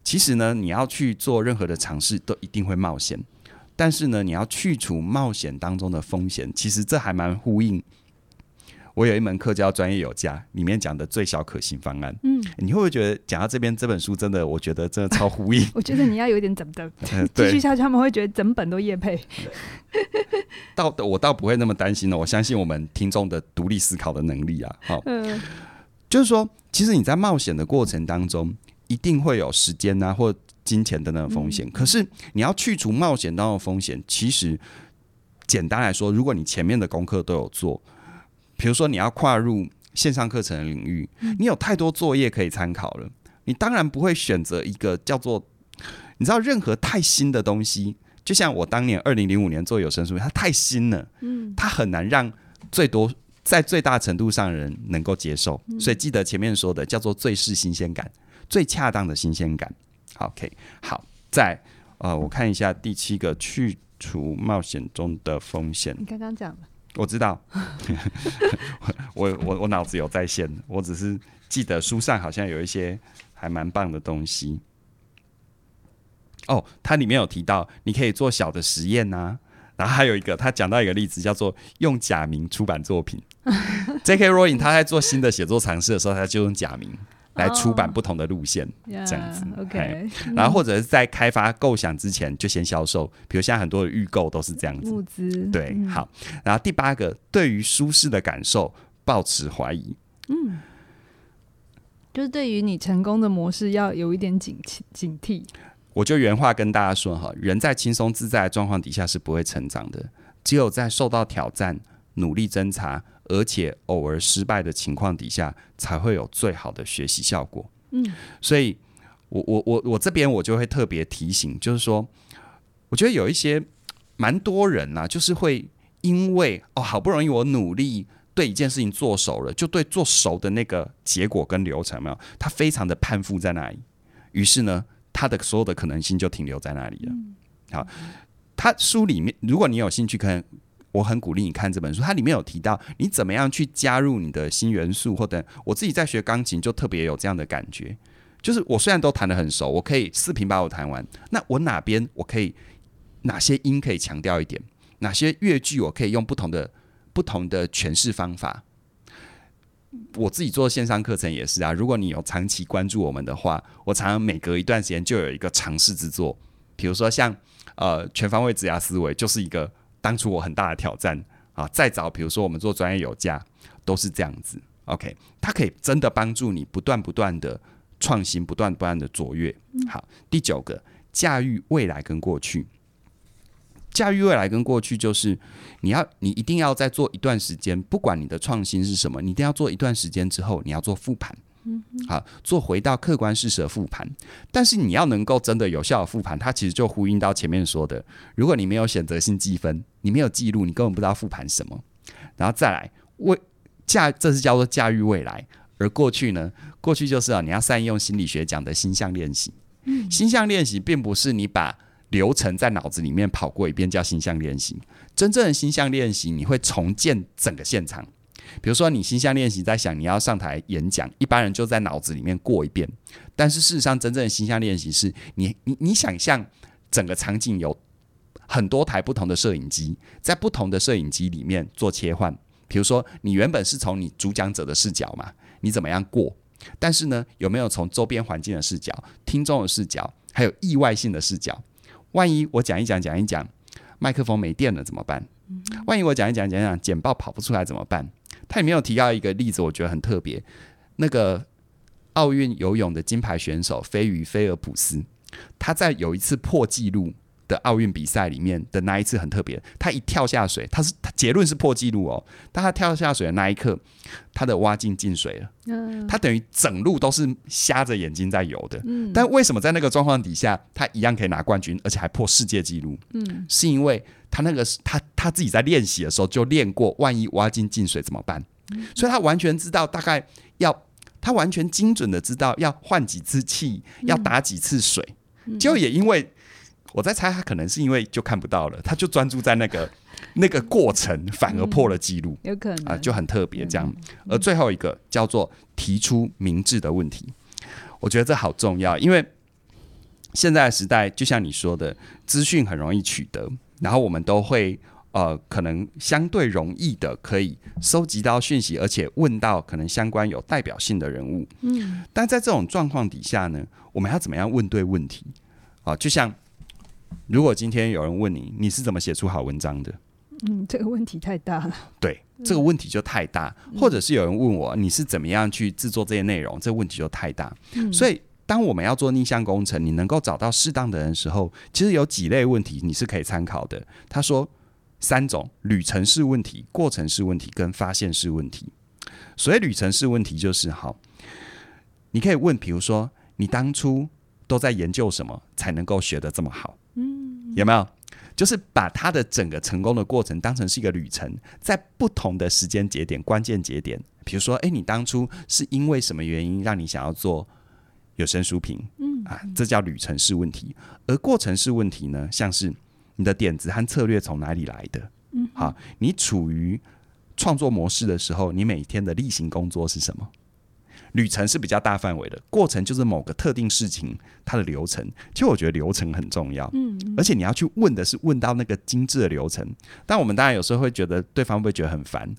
其实呢，你要去做任何的尝试，都一定会冒险。但是呢，你要去除冒险当中的风险，其实这还蛮呼应。我有一门课叫《专业有价》，里面讲的最小可行方案。嗯，你会不会觉得讲到这边这本书真的？我觉得真的超呼应。
我觉得你要有点怎么的，继续下去他们会觉得整本都业配。
倒我倒不会那么担心了，我相信我们听众的独立思考的能力啊。好，嗯，就是说，其实你在冒险的过程当中，一定会有时间啊，或金钱的那个风险，可是你要去除冒险当中的风险，其实简单来说，如果你前面的功课都有做，比如说你要跨入线上课程的领域，你有太多作业可以参考了。你当然不会选择一个叫做，你知道，任何太新的东西，就像我当年二零零五年做有声书，它太新了，嗯，它很难让最多在最大程度上的人能够接受。所以记得前面说的叫做最是新鲜感，最恰当的新鲜感。OK，好，再呃，我看一下第七个，去除冒险中的风险。
你刚刚讲了，
我知道，我我我脑子有在线，我只是记得书上好像有一些。还蛮棒的东西哦，它里面有提到你可以做小的实验呐、啊，然后还有一个他讲到一个例子叫做用假名出版作品。J.K. Rowling 他在做新的写作尝试的时候，他就用假名来出版不同的路线，oh, 这样子。
Yeah, OK，
然后或者是在开发构想之前就先销售，比如现在很多的预购都是这样子。
物资
对，嗯、好。然后第八个，对于舒适的感受抱持怀疑。嗯。
就是对于你成功的模式要有一点警惕警惕。
我就原话跟大家说哈，人在轻松自在的状况底下是不会成长的，只有在受到挑战、努力侦查，而且偶尔失败的情况底下，才会有最好的学习效果。嗯，所以我我我我这边我就会特别提醒，就是说，我觉得有一些蛮多人呐、啊，就是会因为哦，好不容易我努力。对一件事情做熟了，就对做熟的那个结果跟流程没有，他非常的攀附在那里。于是呢，他的所有的可能性就停留在那里了。好，他书里面，如果你有兴趣看，我很鼓励你看这本书。它里面有提到你怎么样去加入你的新元素，或者我自己在学钢琴就特别有这样的感觉，就是我虽然都弹得很熟，我可以四平把我弹完，那我哪边我可以哪些音可以强调一点，哪些乐句我可以用不同的。不同的诠释方法，我自己做线上课程也是啊。如果你有长期关注我们的话，我常常每隔一段时间就有一个尝试之作。比如说像呃全方位指压思维，就是一个当初我很大的挑战啊。再早，比如说我们做专业有价，都是这样子。OK，它可以真的帮助你不断不断的创新，不断不断的卓越。好，第九个，驾驭未来跟过去。驾驭未来跟过去，就是你要，你一定要在做一段时间，不管你的创新是什么，你一定要做一段时间之后，你要做复盘，嗯，好，做回到客观事实的复盘。但是你要能够真的有效的复盘，它其实就呼应到前面说的，如果你没有选择性记分，你没有记录，你根本不知道复盘什么。然后再来，为驾，这是叫做驾驭未来，而过去呢，过去就是啊，你要善用心理学讲的心象练习。嗯，心象练习并不是你把。流程在脑子里面跑过一遍叫心象练习，真正的心象练习你会重建整个现场。比如说你心象练习在想你要上台演讲，一般人就在脑子里面过一遍，但是事实上真正的心象练习是你你你想象整个场景有很多台不同的摄影机，在不同的摄影机里面做切换。比如说你原本是从你主讲者的视角嘛，你怎么样过？但是呢，有没有从周边环境的视角、听众的视角，还有意外性的视角？万一我讲一讲讲一讲，麦克风没电了怎么办？万一我讲一讲讲一讲，简报跑不出来怎么办？他里面有提到一个例子，我觉得很特别。那个奥运游泳的金牌选手飞鱼菲尔普斯，他在有一次破纪录的奥运比赛里面的那一次很特别，他一跳下水，他是他结论是破纪录哦，但他跳下水的那一刻，他的蛙镜进水了，嗯他等于整路都是瞎着眼睛在游的，嗯但为什么在那个状况底下，他一样可以拿冠军，而且还破世界纪录？嗯，是因为他那个他他自己在练习的时候就练过，万一挖金进水怎么办？所以他完全知道大概要，他完全精准的知道要换几次气，要打几次水，就也因为。我在猜，他可能是因为就看不到了，他就专注在那个 那个过程，反而破了记录，嗯，有可能啊，就很特别这样。而最后一个叫做提出明智的问题，我觉得这好重要，因为现在的时代，就像你说的，资讯很容易取得，然后我们都会呃，可能相对容易的可以收集到讯息，而且问到可能相关有代表性的人物。嗯，但在这种状况底下呢，我们要怎么样问对问题啊？就像。如果今天有人问你，你是怎么写出好文章的？
嗯，这个问题太大了。
对，这个问题就太大。嗯、或者是有人问我，你是怎么样去制作这些内容？这个问题就太大。嗯、所以，当我们要做逆向工程，你能够找到适当的人的时候，其实有几类问题你是可以参考的。他说：“三种：旅程式问题、过程式问题跟发现式问题。所谓旅程式问题，就是好，你可以问，比如说，你当初都在研究什么，才能够学得这么好？嗯，有没有？就是把他的整个成功的过程当成是一个旅程，在不同的时间节点、关键节点，比如说，哎，你当初是因为什么原因让你想要做有声书评？嗯啊，这叫旅程式问题。而过程式问题呢，像是你的点子和策略从哪里来的？嗯，好，你处于创作模式的时候，你每天的例行工作是什么？旅程是比较大范围的，过程就是某个特定事情它的流程。其实我觉得流程很重要，嗯，而且你要去问的是问到那个精致的流程。但我们当然有时候会觉得对方会不会觉得很烦？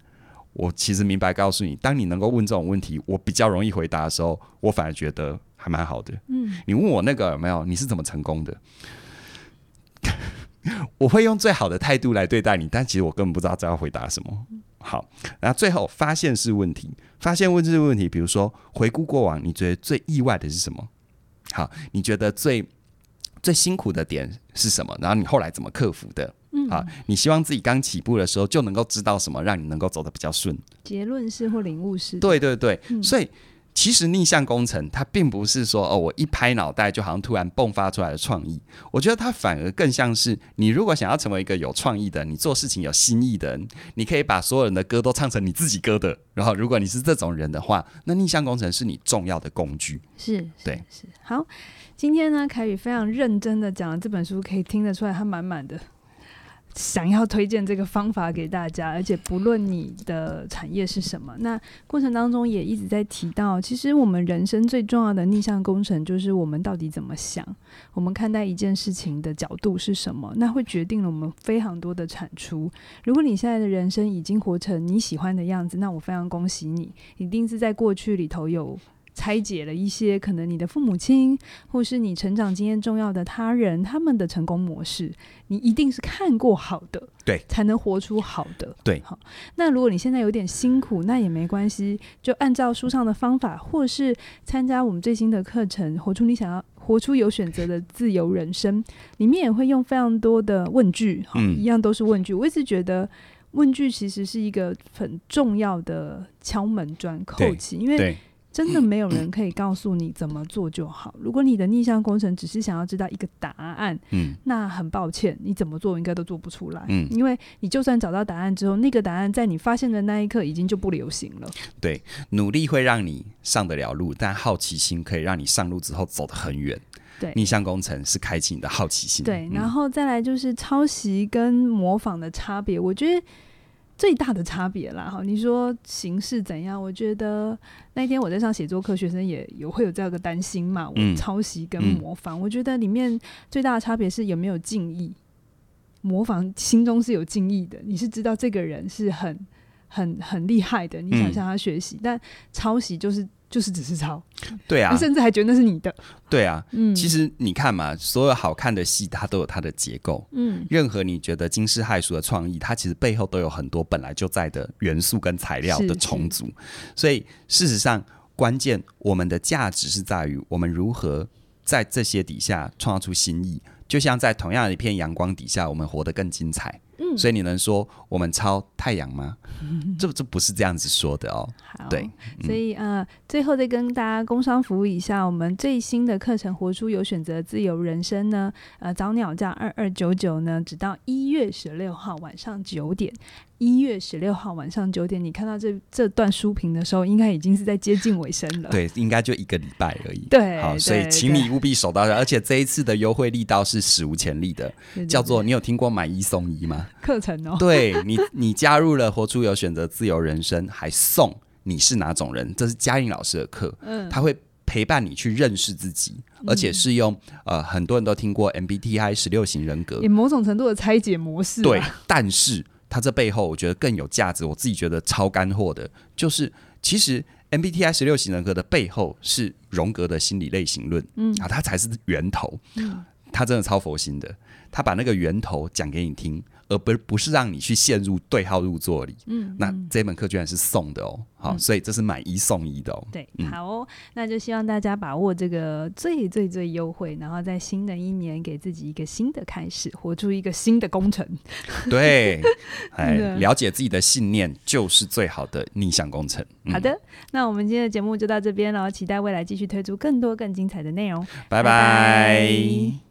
我其实明白告诉你，当你能够问这种问题，我比较容易回答的时候，我反而觉得还蛮好的。嗯，你问我那个有没有？你是怎么成功的？我会用最好的态度来对待你，但其实我根本不知道这要回答什么。好，然后最后发现是问题，发现问式问题，比如说回顾过往，你觉得最意外的是什么？好，你觉得最最辛苦的点是什么？然后你后来怎么克服的？嗯，好，你希望自己刚起步的时候就能够知道什么，让你能够走得比较顺？
结论式或领悟式？
对对对，嗯，所以。其实逆向工程，它并不是说哦，我一拍脑袋就好像突然迸发出来的创意。我觉得它反而更像是，你如果想要成为一个有创意的，你做事情有新意的人，你可以把所有人的歌都唱成你自己歌的。然后，如果你是这种人的话，那逆向工程是你重要的工具。
是，
对，
是。好，今天呢，凯宇非常认真的讲了这本书，可以听得出来，他满满的。想要推荐这个方法给大家，而且不论你的产业是什么，那过程当中也一直在提到，其实我们人生最重要的逆向工程就是我们到底怎么想，我们看待一件事情的角度是什么，那会决定了我们非常多的产出。如果你现在的人生已经活成你喜欢的样子，那我非常恭喜你，一定是在过去里头有。拆解了一些可能你的父母亲，或是你成长经验重要的他人，他们的成功模式，你一定是看过好的，
对，
才能活出好的，
对。
好，那如果你现在有点辛苦，那也没关系，就按照书上的方法，或是参加我们最新的课程，活出你想要活出有选择的自由人生，里面也会用非常多的问句，哈、嗯，一样都是问句。我一直觉得问句其实是一个很重要的敲门砖、扣起，因为。真的没有人可以告诉你怎么做就好。如果你的逆向工程只是想要知道一个答案，嗯，那很抱歉，你怎么做应该都做不出来，嗯，因为你就算找到答案之后，那个答案在你发现的那一刻已经就不流行了。
对，努力会让你上得了路，但好奇心可以让你上路之后走得很远。
对，
逆向工程是开启你的好奇心。
对，然后再来就是抄袭跟模仿的差别，我觉得。最大的差别啦，哈，你说形式怎样？我觉得那天我在上写作课，学生也有会有这样的担心嘛。我抄袭跟模仿，嗯嗯，我觉得里面最大的差别是有没有敬意。模仿心中是有敬意的，你是知道这个人是很很很厉害的，你想向他学习，嗯。但抄袭就是。就是只是抄，
对啊，
甚至还觉得那是你的，
对啊，嗯，其实你看嘛，所有好看的戏，它都有它的结构，嗯，任何你觉得惊世骇俗的创意，它其实背后都有很多本来就在的元素跟材料的重组，所以事实上，关键我们的价值是在于我们如何在这些底下创造出新意，就像在同样的一片阳光底下，我们活得更精彩。嗯，所以你能说我们抄太阳吗？这这不是这样子说的哦。
好，
对，
所以呃，最后再跟大家工商服务一下，我们最新的课程《活出有选择自由人生》呢，呃，早鸟价二二九九呢，直到一月十六号晚上九点。一月十六号晚上九点，你看到这这段书评的时候，应该已经是在接近尾声了。
对，应该就一个礼拜而已。
对，
好，所以请你务必守到，而且这一次的优惠力道是史无前例的，叫做你有听过买一送一吗？
课程哦，
对你，你加入了活出有选择自由人生，还送你是哪种人？这是嘉颖老师的课，嗯，他会陪伴你去认识自己，而且是用呃很多人都听过 MBTI 十六型人格，
以某种程度的拆解模式。
对，但是。它这背后，我觉得更有价值。我自己觉得超干货的，就是其实 MBTI 十六型人格的背后是荣格的心理类型论，嗯啊，它才是源头。嗯他真的超佛心的，他把那个源头讲给你听。而不不是让你去陷入对号入座里，嗯，那这门课居然是送的哦，好，嗯、所以这是买一送一的哦，
对，好哦，那就希望大家把握这个最最最优惠，然后在新的一年给自己一个新的开始，活出一个新的工程，
对，哎，了解自己的信念就是最好的逆向工程。
嗯、好的，那我们今天的节目就到这边了，期待未来继续推出更多更精彩的内容，
拜拜。拜拜。